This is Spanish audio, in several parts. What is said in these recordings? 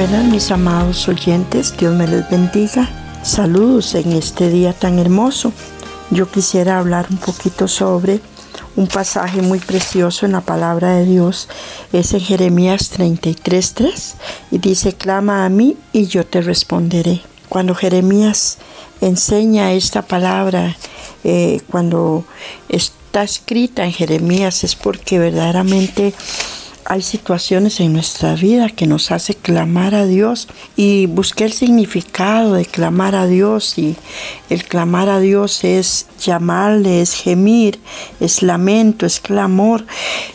Buenas mis amados oyentes, Dios me les bendiga. Saludos en este día tan hermoso. Yo quisiera hablar un poquito sobre un pasaje muy precioso en la palabra de Dios. Es en Jeremías 33.3 y dice, clama a mí y yo te responderé. Cuando Jeremías enseña esta palabra, eh, cuando está escrita en Jeremías es porque verdaderamente hay situaciones en nuestra vida que nos hace clamar a Dios y busqué el significado de clamar a Dios y el clamar a Dios es llamarle, es gemir, es lamento, es clamor.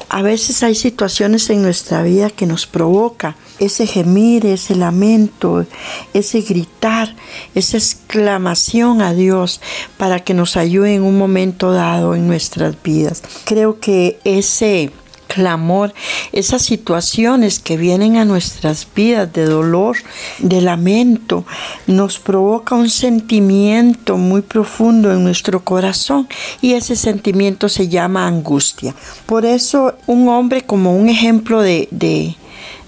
A veces hay situaciones en nuestra vida que nos provoca ese gemir, ese lamento, ese gritar, esa exclamación a Dios para que nos ayude en un momento dado en nuestras vidas. Creo que ese clamor, esas situaciones que vienen a nuestras vidas de dolor, de lamento, nos provoca un sentimiento muy profundo en nuestro corazón y ese sentimiento se llama angustia. Por eso un hombre como un ejemplo de, de,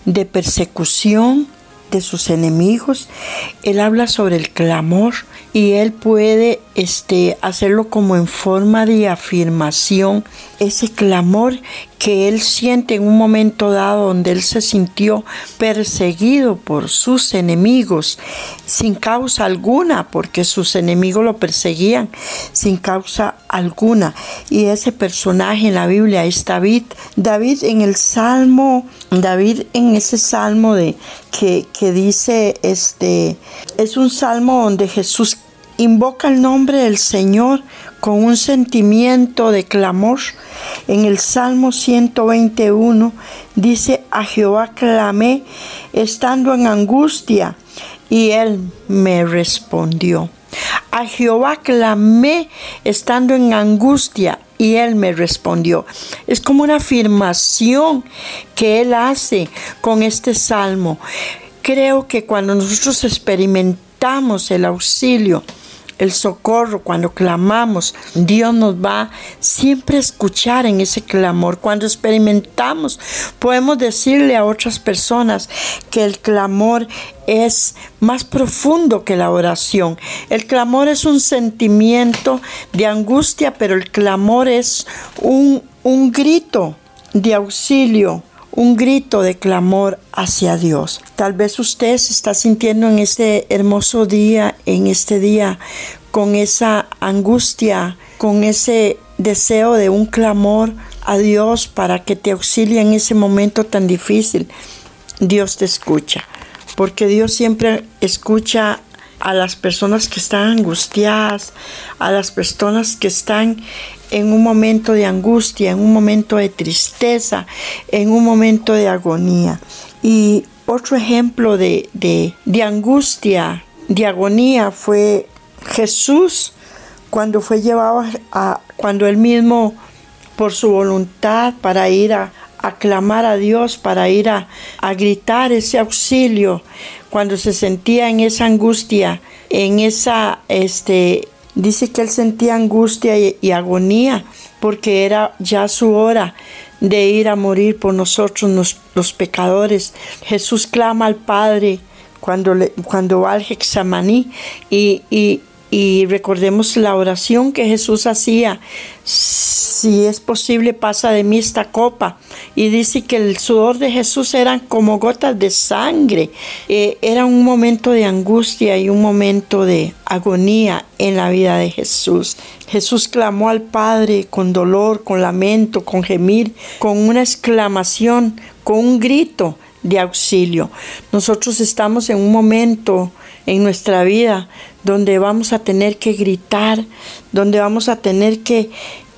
de persecución, de sus enemigos. Él habla sobre el clamor y él puede este, hacerlo como en forma de afirmación, ese clamor que él siente en un momento dado donde él se sintió perseguido por sus enemigos sin causa alguna, porque sus enemigos lo perseguían sin causa alguna. Y ese personaje en la Biblia es David. David en el Salmo, David en ese Salmo de que, que dice, este, es un Salmo donde Jesús invoca el nombre del Señor con un sentimiento de clamor. En el Salmo 121 dice, a Jehová clamé estando en angustia y él me respondió. A Jehová clamé estando en angustia y él me respondió. Es como una afirmación que él hace con este salmo. Creo que cuando nosotros experimentamos el auxilio el socorro, cuando clamamos, Dios nos va siempre a escuchar en ese clamor. Cuando experimentamos, podemos decirle a otras personas que el clamor es más profundo que la oración. El clamor es un sentimiento de angustia, pero el clamor es un, un grito de auxilio un grito de clamor hacia Dios. Tal vez usted se está sintiendo en este hermoso día, en este día, con esa angustia, con ese deseo de un clamor a Dios para que te auxilie en ese momento tan difícil. Dios te escucha, porque Dios siempre escucha a las personas que están angustiadas, a las personas que están en un momento de angustia, en un momento de tristeza, en un momento de agonía. Y otro ejemplo de, de, angustia, de agonía fue Jesús cuando fue llevado a, cuando él mismo por su voluntad para ir a, a clamar a Dios, para ir a, a, gritar ese auxilio, cuando se sentía en esa angustia, en esa este, Dice que él sentía angustia y, agonía porque era ya su hora de ir a morir por nosotros los, pecadores. Jesús clama al Padre cuando, le, cuando va al Hexamaní y, y, y recordemos la oración que Jesús hacía si es posible, pasa de mí esta copa. Y dice que el sudor de Jesús eran como gotas de sangre. Eh, era un momento de angustia y un momento de agonía en la vida de Jesús. Jesús clamó al Padre con dolor, con lamento, con gemir, con una exclamación, con un grito de auxilio. Nosotros estamos en un momento en nuestra vida donde vamos a tener que gritar, donde vamos a tener que,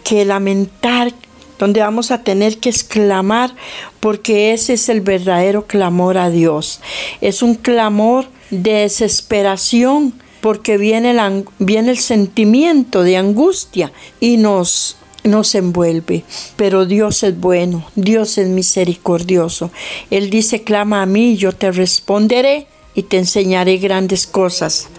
que lamentar donde vamos a tener que exclamar porque ese es el verdadero clamor a Dios. Es un clamor de desesperación porque viene, viene el sentimiento de angustia y nos nos envuelve. Pero Dios es bueno, Dios es misericordioso. Él dice, clama a mí, yo te responderé y te enseñaré grandes cosas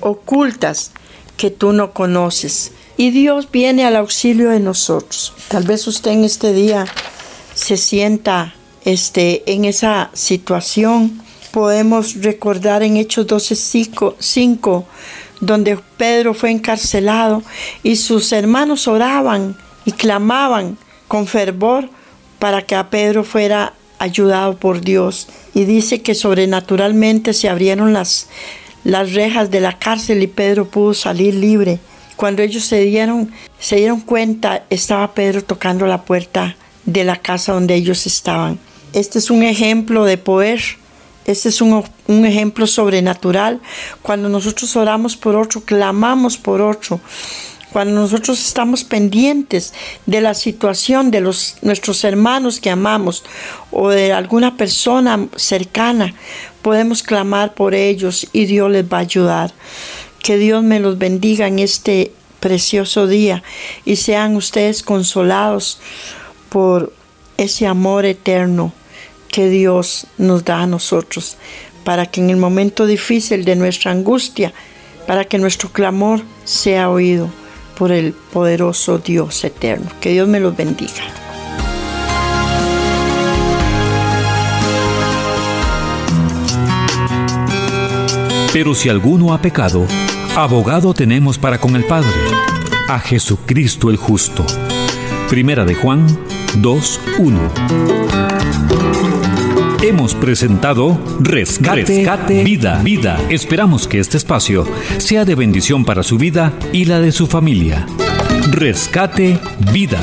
ocultas que tú no conoces. Y Dios viene al auxilio de nosotros. Tal vez usted en este día se sienta este, en esa situación. Podemos recordar en Hechos 12, 5, donde Pedro fue encarcelado y sus hermanos oraban y clamaban con fervor para que a Pedro fuera ayudado por Dios. Y dice que sobrenaturalmente se abrieron las, las rejas de la cárcel y Pedro pudo salir libre. Cuando ellos se dieron, se dieron cuenta, estaba Pedro tocando la puerta de la casa donde ellos estaban. Este es un ejemplo de poder. Este es un, un, ejemplo sobrenatural. Cuando nosotros oramos por otro, clamamos por otro, cuando nosotros estamos pendientes de la situación de los, nuestros hermanos que amamos o de alguna persona cercana, podemos clamar por ellos y Dios les va a ayudar. Que Dios me los bendiga en este precioso día y sean ustedes consolados por ese amor eterno que Dios nos da a nosotros, para que en el momento difícil de nuestra angustia, para que nuestro clamor sea oído por el poderoso Dios eterno. Que Dios me los bendiga. Pero si alguno ha pecado, abogado tenemos para con el Padre, a Jesucristo el justo. Primera de Juan 2.1 Hemos presentado Rescate, Vida, Vida. Esperamos que este espacio sea de bendición para su vida y la de su familia. Rescate Vida.